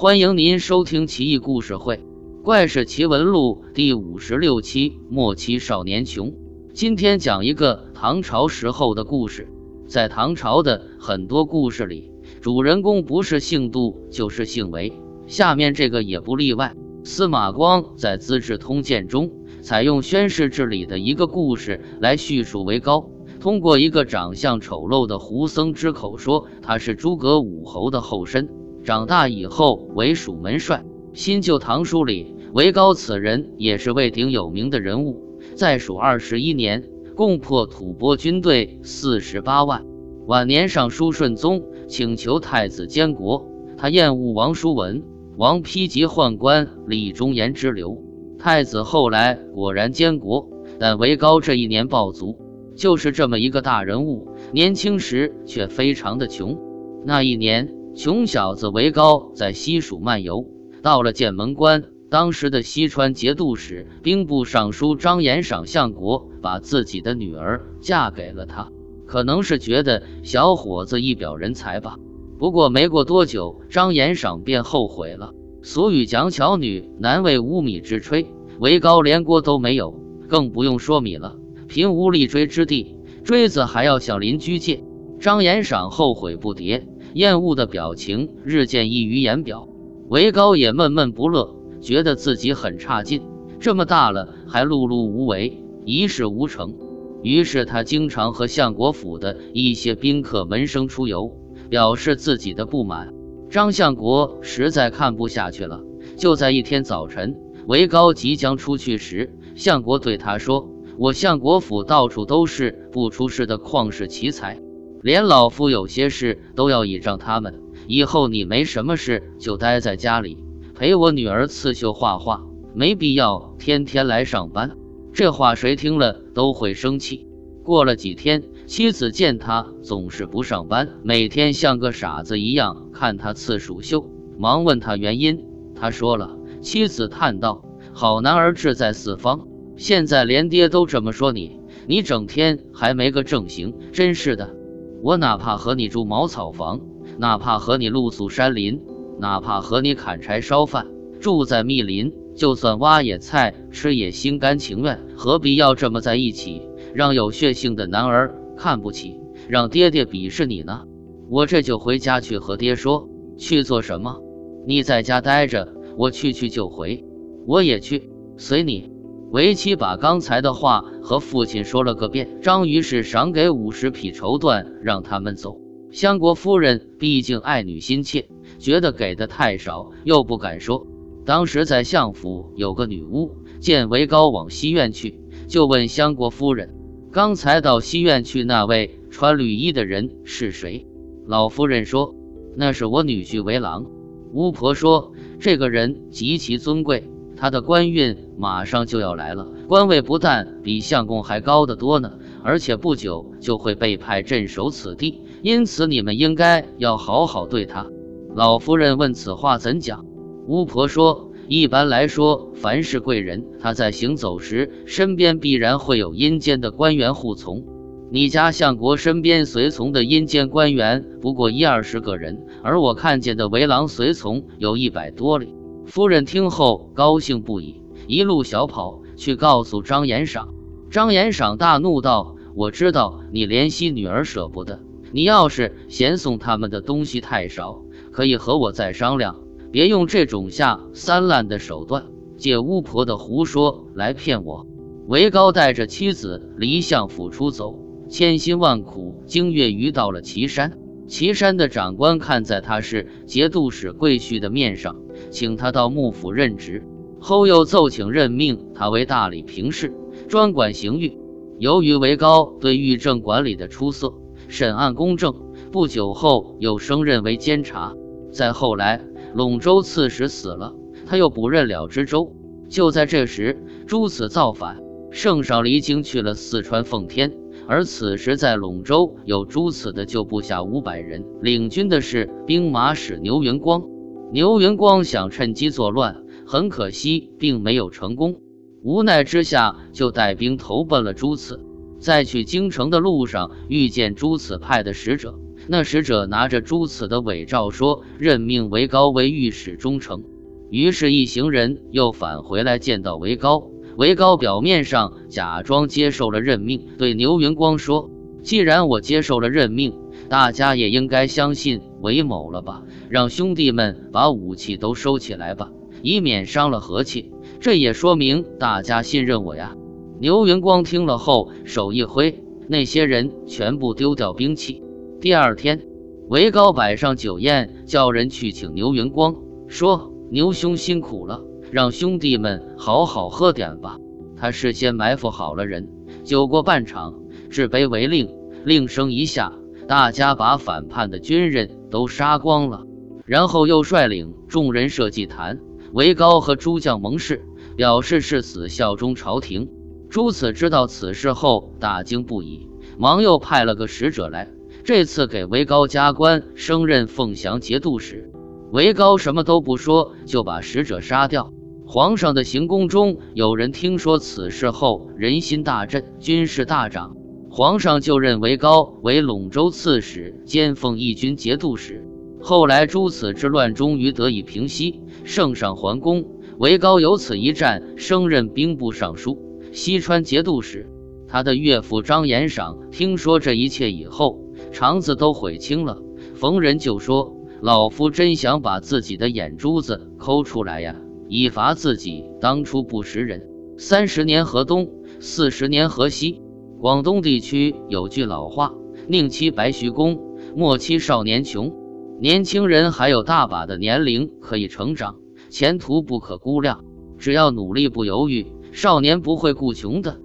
欢迎您收听《奇异故事会·怪事奇闻录》第五十六期莫欺少年穷。今天讲一个唐朝时候的故事。在唐朝的很多故事里，主人公不是姓杜就是姓韦，下面这个也不例外。司马光在《资治通鉴》中采用宣誓制里的一个故事来叙述韦高。通过一个长相丑陋的胡僧之口说，他是诸葛武侯的后身，长大以后为蜀门帅。新旧唐书里，韦高此人也是位鼎有名的人物，在蜀二十一年，共破吐蕃军队四十八万。晚年，上书顺宗请求太子监国，他厌恶王叔文、王丕及宦官李忠言之流。太子后来果然监国，但韦高这一年暴卒。就是这么一个大人物，年轻时却非常的穷。那一年，穷小子韦高在西蜀漫游，到了剑门关。当时的西川节度使、兵部尚书张延赏相国把自己的女儿嫁给了他，可能是觉得小伙子一表人才吧。不过没过多久，张延赏便后悔了。俗语讲：“巧女难为无米之炊。”韦高连锅都没有，更不用说米了。贫无立锥之地，锥子还要向邻居借。张延赏后悔不迭，厌恶的表情日渐溢于言表。韦高也闷闷不乐，觉得自己很差劲，这么大了还碌碌无为，一事无成。于是他经常和相国府的一些宾客门生出游，表示自己的不满。张相国实在看不下去了。就在一天早晨，韦高即将出去时，相国对他说。我相国府到处都是不出世的旷世奇才，连老夫有些事都要倚仗他们。以后你没什么事就待在家里陪我女儿刺绣画画，没必要天天来上班。这话谁听了都会生气。过了几天，妻子见他总是不上班，每天像个傻子一样看他刺蜀绣，忙问他原因。他说了，妻子叹道：“好男儿志在四方。”现在连爹都这么说你，你整天还没个正形，真是的。我哪怕和你住茅草房，哪怕和你露宿山林，哪怕和你砍柴烧饭，住在密林，就算挖野菜吃也心甘情愿。何必要这么在一起，让有血性的男儿看不起，让爹爹鄙视你呢？我这就回家去和爹说。去做什么？你在家待着，我去去就回。我也去，随你。为妻把刚才的话和父亲说了个遍，张于是赏给五十匹绸缎，让他们走。相国夫人毕竟爱女心切，觉得给的太少，又不敢说。当时在相府有个女巫，见韦高往西院去，就问相国夫人：“刚才到西院去那位穿绿衣的人是谁？”老夫人说：“那是我女婿韦郎。”巫婆说：“这个人极其尊贵。”他的官运马上就要来了，官位不但比相公还高得多呢，而且不久就会被派镇守此地，因此你们应该要好好对他。老夫人问此话怎讲？巫婆说：一般来说，凡是贵人，他在行走时身边必然会有阴间的官员护从。你家相国身边随从的阴间官员不过一二十个人，而我看见的围廊随从有一百多里。夫人听后高兴不已，一路小跑去告诉张延赏。张延赏大怒道：“我知道你怜惜女儿舍不得，你要是嫌送他们的东西太少，可以和我再商量，别用这种下三滥的手段，借巫婆的胡说来骗我。”韦高带着妻子离相府出走，千辛万苦经月余到了岐山。岐山的长官看在他是节度使贵婿的面上，请他到幕府任职，后又奏请任命他为大理平事，专管刑狱。由于韦高对狱政管理的出色，审案公正，不久后又升任为监察。再后来，陇州刺史死了，他又补任了知州。就在这时，朱此造反，圣上离京去了四川奉天。而此时，在陇州有朱此的旧部下五百人，领军的是兵马使牛云光。牛云光想趁机作乱，很可惜并没有成功。无奈之下，就带兵投奔了朱此。在去京城的路上，遇见朱此派的使者，那使者拿着朱此的伪诏说任命韦高为御史中丞。于是，一行人又返回来见到韦高。韦高表面上假装接受了任命，对牛云光说：“既然我接受了任命，大家也应该相信韦某了吧？让兄弟们把武器都收起来吧，以免伤了和气。这也说明大家信任我呀。”牛云光听了后，手一挥，那些人全部丢掉兵器。第二天，韦高摆上酒宴，叫人去请牛云光，说。牛兄辛苦了，让兄弟们好好喝点吧。他事先埋伏好了人，酒过半场，置杯为令，令声一下，大家把反叛的军人都杀光了。然后又率领众人设祭坛，韦高和诸将盟誓，表示誓死效忠朝廷。朱此知道此事后，大惊不已，忙又派了个使者来，这次给韦高加官，升任凤翔节度使。韦高什么都不说，就把使者杀掉。皇上的行宫中有人听说此事后，人心大振，军事大涨。皇上就任韦高为陇州刺史，兼奉义军节度使。后来诸此之乱终于得以平息，圣上还宫。韦高由此一战，升任兵部尚书、西川节度使。他的岳父张延赏听说这一切以后，肠子都悔青了，逢人就说。老夫真想把自己的眼珠子抠出来呀，以罚自己当初不识人。三十年河东，四十年河西。广东地区有句老话：“宁欺白徐公，莫欺少年穷。”年轻人还有大把的年龄可以成长，前途不可估量。只要努力不犹豫，少年不会顾穷的。